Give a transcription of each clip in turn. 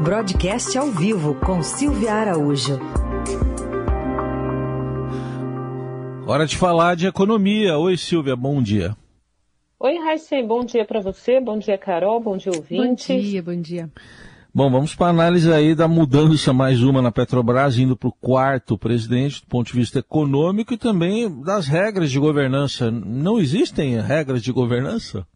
Broadcast ao vivo com Silvia Araújo. Hora de falar de economia. Oi, Silvia, bom dia. Oi, Raíssen, bom dia para você, bom dia, Carol, bom dia, ouvintes. Bom dia, bom dia. Bom, vamos para a análise aí da mudança, mais uma na Petrobras, indo para o quarto presidente, do ponto de vista econômico e também das regras de governança. Não existem regras de governança?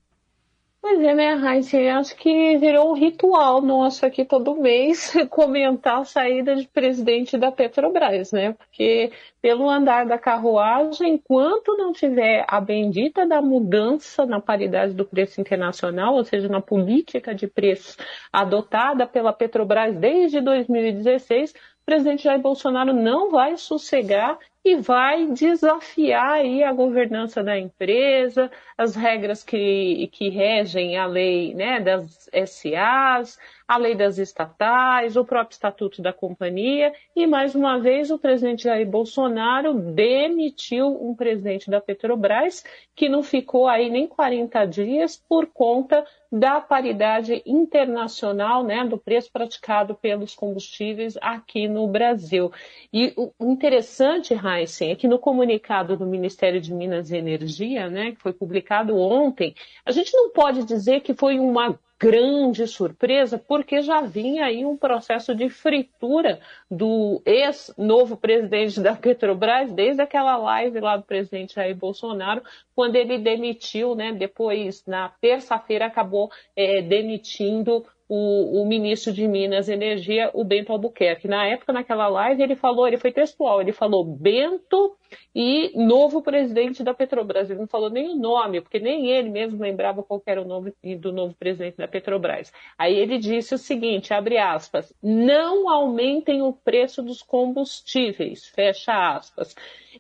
Pois é, né, Raíssa? Acho que virou um ritual nosso aqui todo mês comentar a saída de presidente da Petrobras, né? Porque pelo andar da carruagem, enquanto não tiver a bendita da mudança na paridade do preço internacional, ou seja, na política de preços adotada pela Petrobras desde 2016, o presidente Jair Bolsonaro não vai sossegar e vai desafiar aí a governança da empresa, as regras que, que regem a lei né, das SAs, a lei das estatais, o próprio estatuto da companhia, e mais uma vez o presidente Jair Bolsonaro demitiu um presidente da Petrobras que não ficou aí nem 40 dias por conta da paridade internacional, né, do preço praticado pelos combustíveis aqui no Brasil. E o interessante, Heisen, é que no comunicado do Ministério de Minas e Energia, né, que foi publicado ontem, a gente não pode dizer que foi uma grande surpresa, porque já vinha aí um processo de fritura do ex-novo presidente da Petrobras, desde aquela live lá do presidente Jair Bolsonaro, quando ele demitiu, né, depois, na terça-feira, acabou é, demitindo o, o, ministro de Minas e Energia, o Bento Albuquerque. Na época, naquela live, ele falou, ele foi textual, ele falou Bento e novo presidente da Petrobras. Ele não falou nem o nome, porque nem ele mesmo lembrava qual era o nome do novo presidente da Petrobras. Aí ele disse o seguinte, abre aspas, não aumentem o preço dos combustíveis, fecha aspas.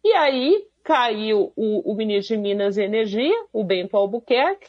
E aí caiu o, o ministro de Minas e Energia, o Bento Albuquerque,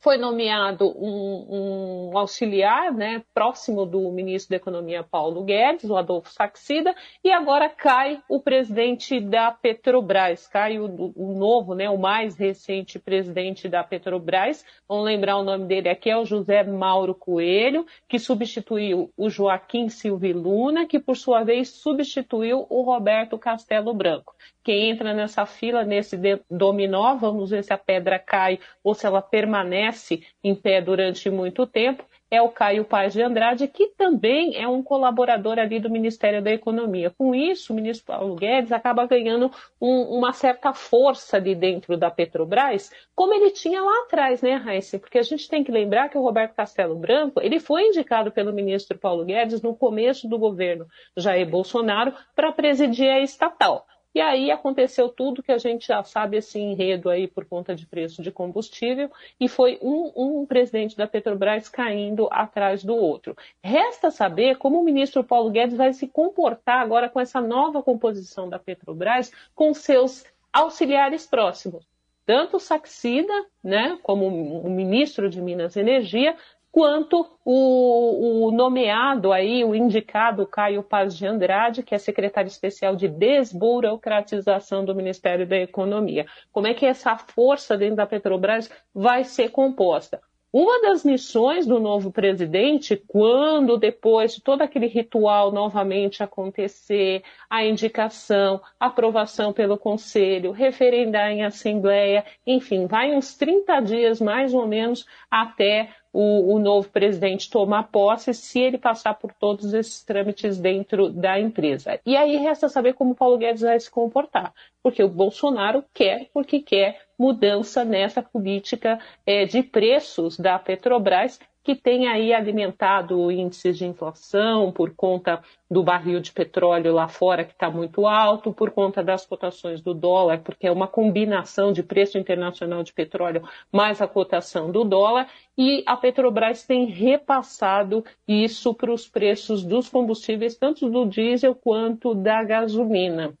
foi nomeado um, um, auxiliar né, próximo do ministro da Economia Paulo Guedes, o Adolfo Saxida, e agora cai o presidente da Petrobras, cai o, o, novo, né, o mais recente presidente da Petrobras. Vamos lembrar o nome dele aqui, é o José Mauro Coelho, que substituiu o Joaquim Silva Luna, que por sua vez substituiu o Roberto Castelo Branco. Quem entra nessa fila, nesse dominó, vamos ver se a pedra cai ou se ela permanece em pé durante muito tempo, é o Caio Paz de Andrade, que também é um colaborador ali do Ministério da Economia. Com isso, o ministro Paulo Guedes acaba ganhando um, uma certa força ali dentro da Petrobras, como ele tinha lá atrás, né, Raíssa? Porque a gente tem que lembrar que o Roberto Castelo Branco, ele foi indicado pelo ministro Paulo Guedes no começo do governo Jair Bolsonaro para presidir a estatal. E aí aconteceu tudo que a gente já sabe esse enredo aí por conta de preço de combustível, e foi um, um, presidente da Petrobras caindo atrás do outro. Resta saber como o ministro Paulo Guedes vai se comportar agora com essa nova composição da Petrobras, com seus auxiliares próximos. Tanto o Saxida, né, como o ministro de Minas e Energia, quanto o, o, nomeado aí, o indicado Caio Paz de Andrade, que é secretário especial de desburocratização do Ministério da Economia. Como é que essa força dentro da Petrobras vai ser composta? Uma das missões do novo presidente, quando depois de todo aquele ritual novamente acontecer, a indicação, aprovação pelo Conselho, referendar em Assembleia, enfim, vai uns 30 dias mais ou menos até o, o, novo presidente tomar posse se ele passar por todos esses trâmites dentro da empresa. E aí resta saber como o Paulo Guedes vai se comportar, porque o Bolsonaro quer, porque quer mudança nessa política é, de preços da Petrobras que tem aí alimentado índices de inflação por conta do barril de petróleo lá fora que está muito alto, por conta das cotações do dólar, porque é uma combinação de preço internacional de petróleo mais a cotação do dólar, e a Petrobras tem repassado isso para os preços dos combustíveis, tanto do diesel quanto da gasolina.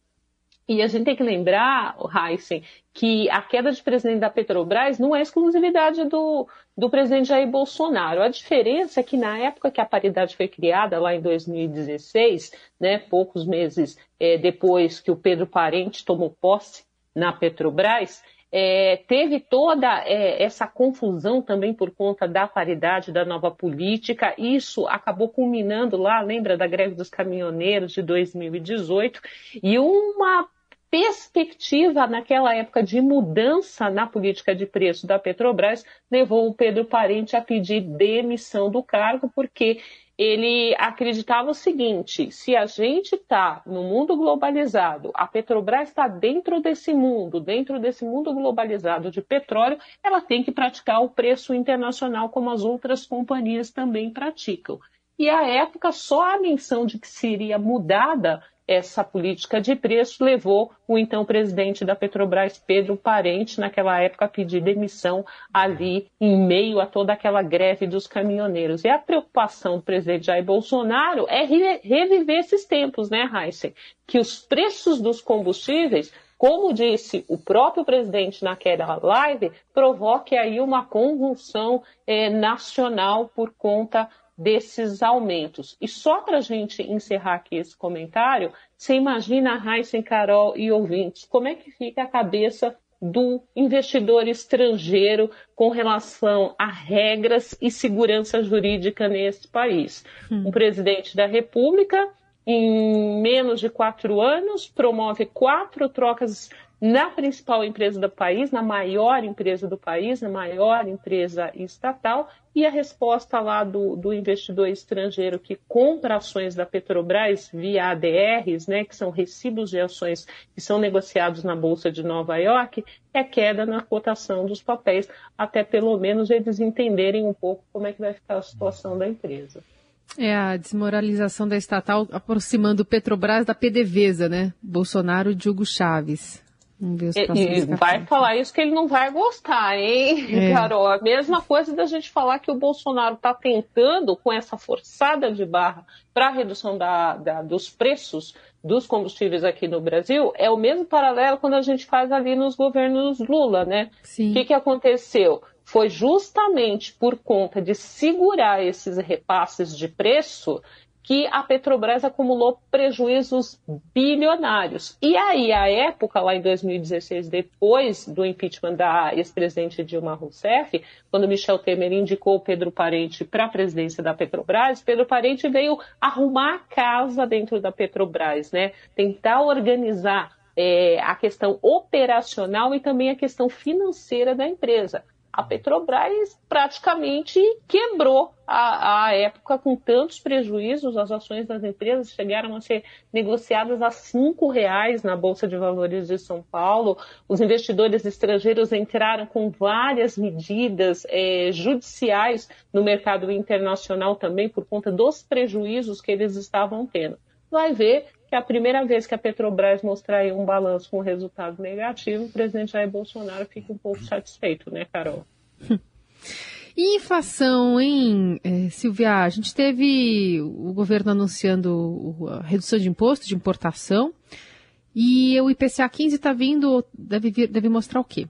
E a gente tem que lembrar, Heisen, que a queda de presidente da Petrobras não é exclusividade do, do presidente Jair Bolsonaro. A diferença é que na época que a paridade foi criada, lá em 2016, né, poucos meses é, depois que o Pedro Parente tomou posse na Petrobras, É, teve toda é, essa confusão também por conta da paridade da nova política. Isso acabou culminando lá, lembra da greve dos caminhoneiros de 2018, e uma perspectiva naquela época de mudança na política de preço da Petrobras levou o Pedro Parente a pedir demissão do cargo, porque ele acreditava o seguinte: se a gente está no mundo globalizado, a Petrobras está dentro desse mundo, dentro desse mundo globalizado de petróleo, ela tem que praticar o preço internacional como as outras companhias também praticam. E à época, só a menção de que seria mudada essa política de preço levou o então presidente da Petrobras, Pedro Parente, naquela época, a pedir demissão ali em meio a toda aquela greve dos caminhoneiros. E a preocupação do presidente Jair Bolsonaro é reviver esses tempos, né, Heisen? Que os preços dos combustíveis como disse o próprio presidente naquela live, provoque aí uma convulsão eh, nacional por conta desses aumentos. E só para a gente encerrar aqui esse comentário, você imagina a Raíssa, Carol e ouvintes, como é que fica a cabeça do investidor estrangeiro com relação a regras e segurança jurídica nesse país. Hum. Um presidente da República, em menos de quatro anos, promove quatro trocas na principal empresa do país, na maior empresa do país, na maior empresa estatal, e a resposta lá do, do investidor estrangeiro que compra ações da Petrobras via ADRs, né, que são recibos de ações que são negociados na Bolsa de Nova York, é queda na cotação dos papéis, até pelo menos eles entenderem um pouco como é que vai ficar a situação da empresa. É a desmoralização da estatal aproximando Petrobras da PDVSA, né? Bolsonaro de Hugo Chaves. E, vai falar isso que ele não vai gostar, hein, é. Carol? A mesma coisa da gente falar que o Bolsonaro está tentando, com essa forçada de barra para a redução da, da, dos preços dos combustíveis aqui no Brasil, é o mesmo paralelo quando a gente faz ali nos governos Lula, né? O que, que aconteceu? Foi justamente por conta de segurar esses repasses de preço que a Petrobras acumulou prejuízos bilionários. E aí, à época, lá em 2016, depois do impeachment da ex-presidente Dilma Rousseff, quando Michel Temer indicou Pedro Parente para a presidência da Petrobras, Pedro Parente veio arrumar a casa dentro da Petrobras, né? Tentar organizar é, a questão operacional e também a questão financeira da empresa a Petrobras praticamente quebrou a, a, época com tantos prejuízos. As ações das empresas chegaram a ser negociadas a cinco reais na Bolsa de Valores de São Paulo. Os investidores estrangeiros entraram com várias medidas é, judiciais no mercado internacional também por conta dos prejuízos que eles estavam tendo. Vai ver que a primeira vez que a Petrobras mostrar um balanço com resultado negativo, o presidente Jair Bolsonaro fica um pouco satisfeito, né, Carol? Inflação, hein, é, Silvia? A gente teve o governo anunciando a redução de imposto de importação e o IPCA 15 está vindo, deve, vir, deve mostrar o quê?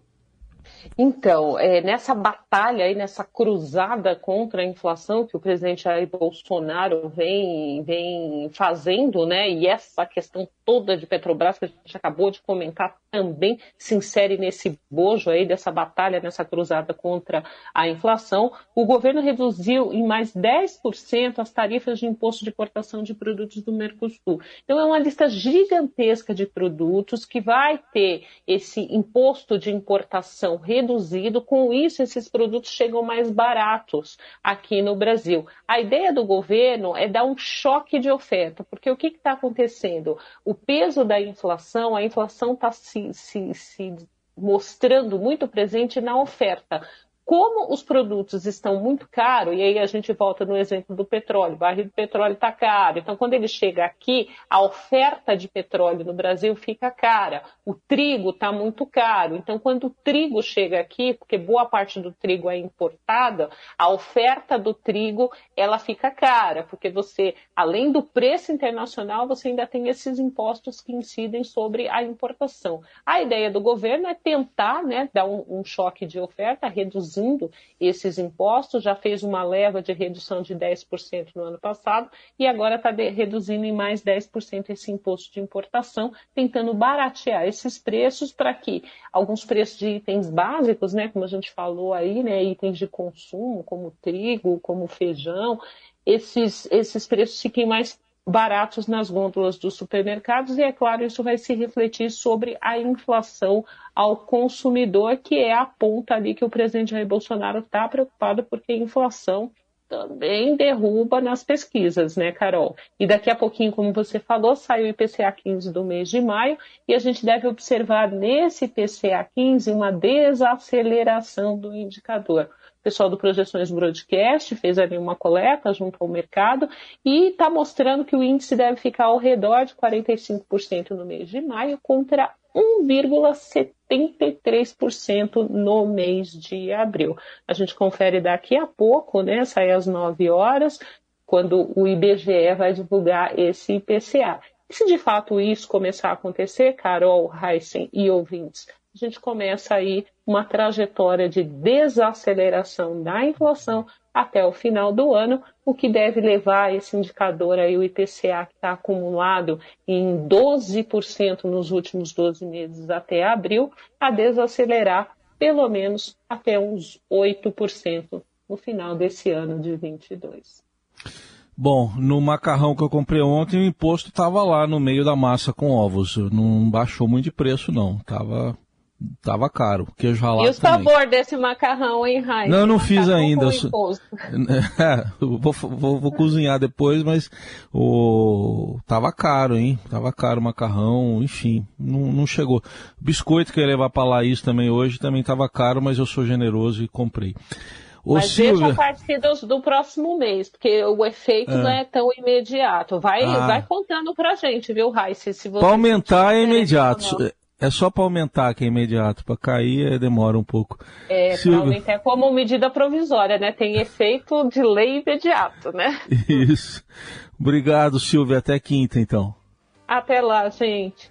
Então, é, nessa batalha aí, nessa cruzada contra a inflação que o presidente Jair Bolsonaro vem, vem fazendo, né? E essa questão toda de Petrobras que a gente acabou de comentar também se insere nesse bojo aí dessa batalha, nessa cruzada contra a inflação. O governo reduziu em mais 10% as tarifas de imposto de importação de produtos do Mercosul. Então é uma lista gigantesca de produtos que vai ter esse imposto de importação reduzido. Com isso, esses produtos chegam mais baratos aqui no Brasil. A ideia do governo é dar um choque de oferta, porque o que está acontecendo? O peso da inflação, a inflação está se, se, se mostrando muito presente na oferta como os produtos estão muito caros, e aí a gente volta no exemplo do petróleo, o barril de petróleo está caro. Então, quando ele chega aqui, a oferta de petróleo no Brasil fica cara. O trigo está muito caro. Então, quando o trigo chega aqui, porque boa parte do trigo é importada, a oferta do trigo ela fica cara, porque você, além do preço internacional, você ainda tem esses impostos que incidem sobre a importação. A ideia do governo é tentar né, dar um, um choque de oferta, reduzir reduzindo esses impostos, já fez uma leva de redução de 10% no ano passado e agora está reduzindo em mais 10% esse imposto de importação, tentando baratear esses preços para que alguns preços de itens básicos, né, como a gente falou aí, né, itens de consumo, como trigo, como feijão, esses, esses preços fiquem mais baratos nas gôndolas dos supermercados e, é claro, isso vai se refletir sobre a inflação ao consumidor, que é a ponta ali que o presidente Jair Bolsonaro está preocupado, porque a inflação também derruba nas pesquisas, né, Carol? E daqui a pouquinho, como você falou, sai o IPCA 15 do mês de maio e a gente deve observar nesse IPCA 15 uma desaceleração do indicador. O pessoal do Projeções Broadcast fez ali uma coleta junto ao mercado e está mostrando que o índice deve ficar ao redor de 45% no mês de maio contra 1,73% no mês de abril. A gente confere daqui a pouco, né? Sai às 9 horas, quando o IBGE vai divulgar esse IPCA. E se de fato isso começar a acontecer, Carol, Heisen e ouvintes, a gente começa aí uma trajetória de desaceleração da inflação até o final do ano, o que deve levar esse indicador aí, o IPCA, que está acumulado em 12% nos últimos 12 meses até abril, a desacelerar pelo menos até uns 8% no final desse ano de 22. Bom, no macarrão que eu comprei ontem, o imposto estava lá no meio da massa com ovos. Não baixou muito de preço, não. Tava Tava caro. Queijo ralado E o também. sabor desse macarrão, hein, Raio? Não, eu não fiz ainda. É, vou, vou, vou, cozinhar depois, mas o tava caro, hein? Tava caro o macarrão, enfim, não, não chegou. Biscoito que eu ia levar para lá isso também hoje também tava caro, mas eu sou generoso e comprei. Ô, mas Silvia... deixa a partir do, do, próximo mês, porque o efeito é. não é tão imediato. Vai, ah. vai contando pra gente, viu, Raíssa? Para aumentar é imediato. É só para aumentar que é imediato, para cair demora um pouco. É, para aumentar é como medida provisória, né? Tem efeito de lei imediato, né? Isso. Obrigado, Silvia. Até quinta, então. Até lá, gente.